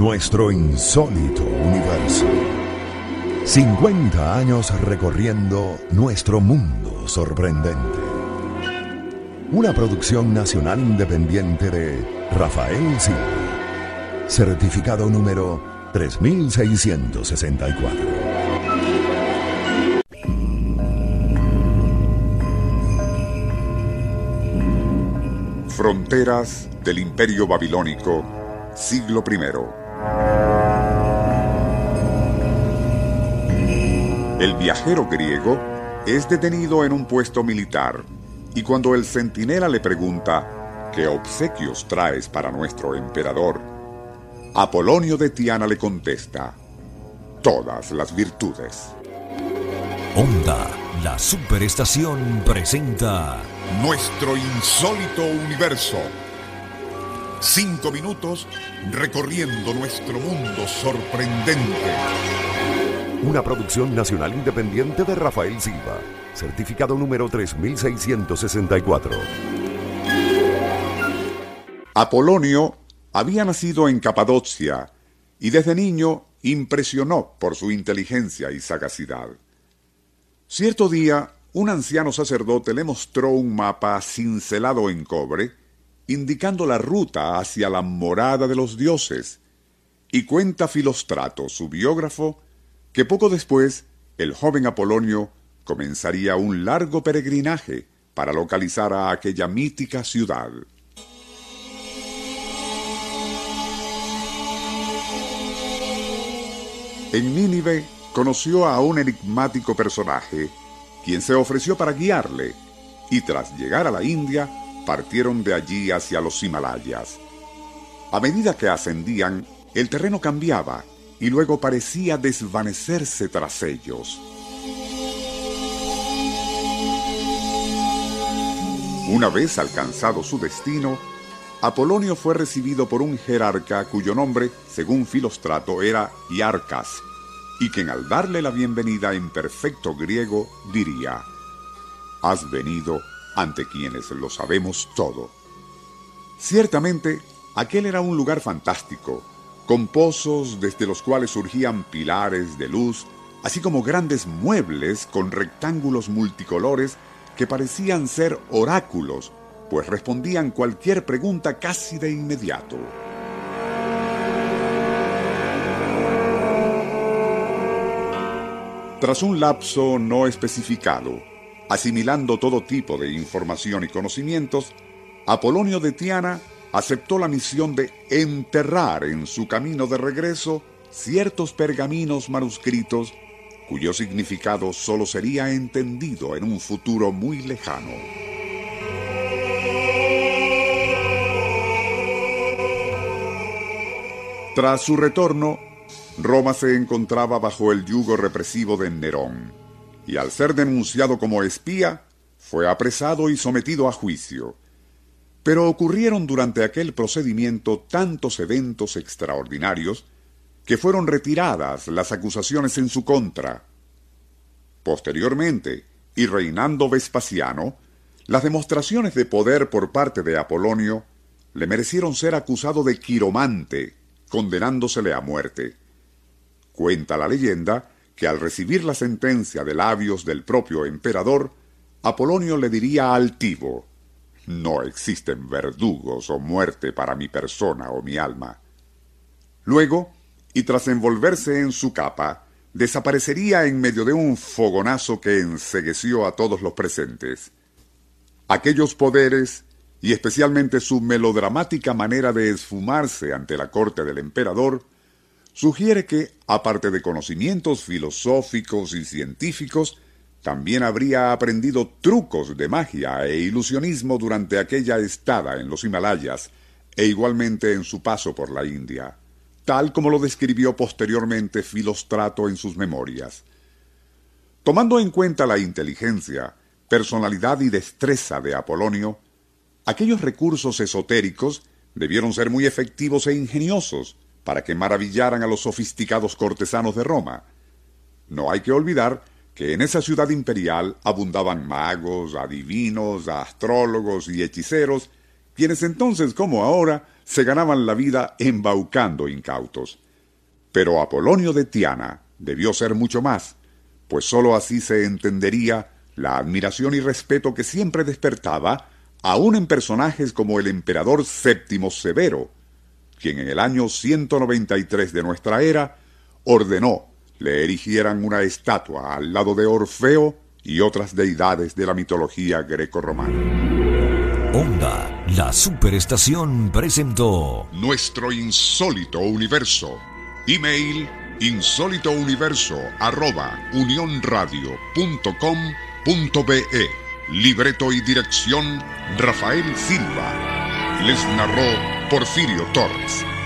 Nuestro insólito universo. 50 años recorriendo nuestro mundo sorprendente. Una producción nacional independiente de Rafael Silva. Certificado número 3664. Fronteras del Imperio Babilónico, siglo I. El viajero griego es detenido en un puesto militar y cuando el centinela le pregunta ¿qué obsequios traes para nuestro emperador? Apolonio de Tiana le contesta todas las virtudes. Onda, la superestación presenta Nuestro insólito universo. Cinco minutos recorriendo nuestro mundo sorprendente. Una producción nacional independiente de Rafael Silva. Certificado número 3664. Apolonio había nacido en Capadocia y desde niño impresionó por su inteligencia y sagacidad. Cierto día, un anciano sacerdote le mostró un mapa cincelado en cobre, indicando la ruta hacia la morada de los dioses, y cuenta Filostrato, su biógrafo, que poco después el joven Apolonio comenzaría un largo peregrinaje para localizar a aquella mítica ciudad. En Nínive conoció a un enigmático personaje, quien se ofreció para guiarle, y tras llegar a la India, partieron de allí hacia los Himalayas. A medida que ascendían, el terreno cambiaba y luego parecía desvanecerse tras ellos. Una vez alcanzado su destino, Apolonio fue recibido por un jerarca cuyo nombre, según Filostrato, era Iarcas, y quien al darle la bienvenida en perfecto griego diría, Has venido ante quienes lo sabemos todo. Ciertamente, aquel era un lugar fantástico, con pozos desde los cuales surgían pilares de luz, así como grandes muebles con rectángulos multicolores que parecían ser oráculos, pues respondían cualquier pregunta casi de inmediato. Tras un lapso no especificado, asimilando todo tipo de información y conocimientos, Apolonio de Tiana aceptó la misión de enterrar en su camino de regreso ciertos pergaminos manuscritos cuyo significado solo sería entendido en un futuro muy lejano. Tras su retorno, Roma se encontraba bajo el yugo represivo de Nerón, y al ser denunciado como espía, fue apresado y sometido a juicio. Pero ocurrieron durante aquel procedimiento tantos eventos extraordinarios que fueron retiradas las acusaciones en su contra. Posteriormente, y reinando Vespasiano, las demostraciones de poder por parte de Apolonio le merecieron ser acusado de quiromante, condenándosele a muerte. Cuenta la leyenda que al recibir la sentencia de labios del propio emperador, Apolonio le diría altivo, No existen verdugos o muerte para mi persona o mi alma. Luego, y tras envolverse en su capa, desaparecería en medio de un fogonazo que ensegueció a todos los presentes. Aquellos poderes, y especialmente su melodramática manera de esfumarse ante la corte del emperador, sugiere que, aparte de conocimientos filosóficos y científicos, también habría aprendido trucos de magia e ilusionismo durante aquella estada en los Himalayas e igualmente en su paso por la India, tal como lo describió posteriormente Filostrato en sus memorias. Tomando en cuenta la inteligencia, personalidad y destreza de Apolonio, aquellos recursos esotéricos debieron ser muy efectivos e ingeniosos, para que maravillaran a los sofisticados cortesanos de Roma. No hay que olvidar que en esa ciudad imperial abundaban magos, adivinos, astrólogos y hechiceros, quienes entonces como ahora se ganaban la vida embaucando incautos. Pero Apolonio de Tiana debió ser mucho más, pues sólo así se entendería la admiración y respeto que siempre despertaba, aun en personajes como el emperador Séptimo Severo, quien en el año 193 de nuestra era ordenó le erigieran una estatua al lado de Orfeo y otras deidades de la mitología greco-romana. Onda, la superestación presentó Nuestro insólito universo. Email insólitouniverso arroba unionradio.com.be Libreto y dirección Rafael Silva. Les narró Porfirio Torres.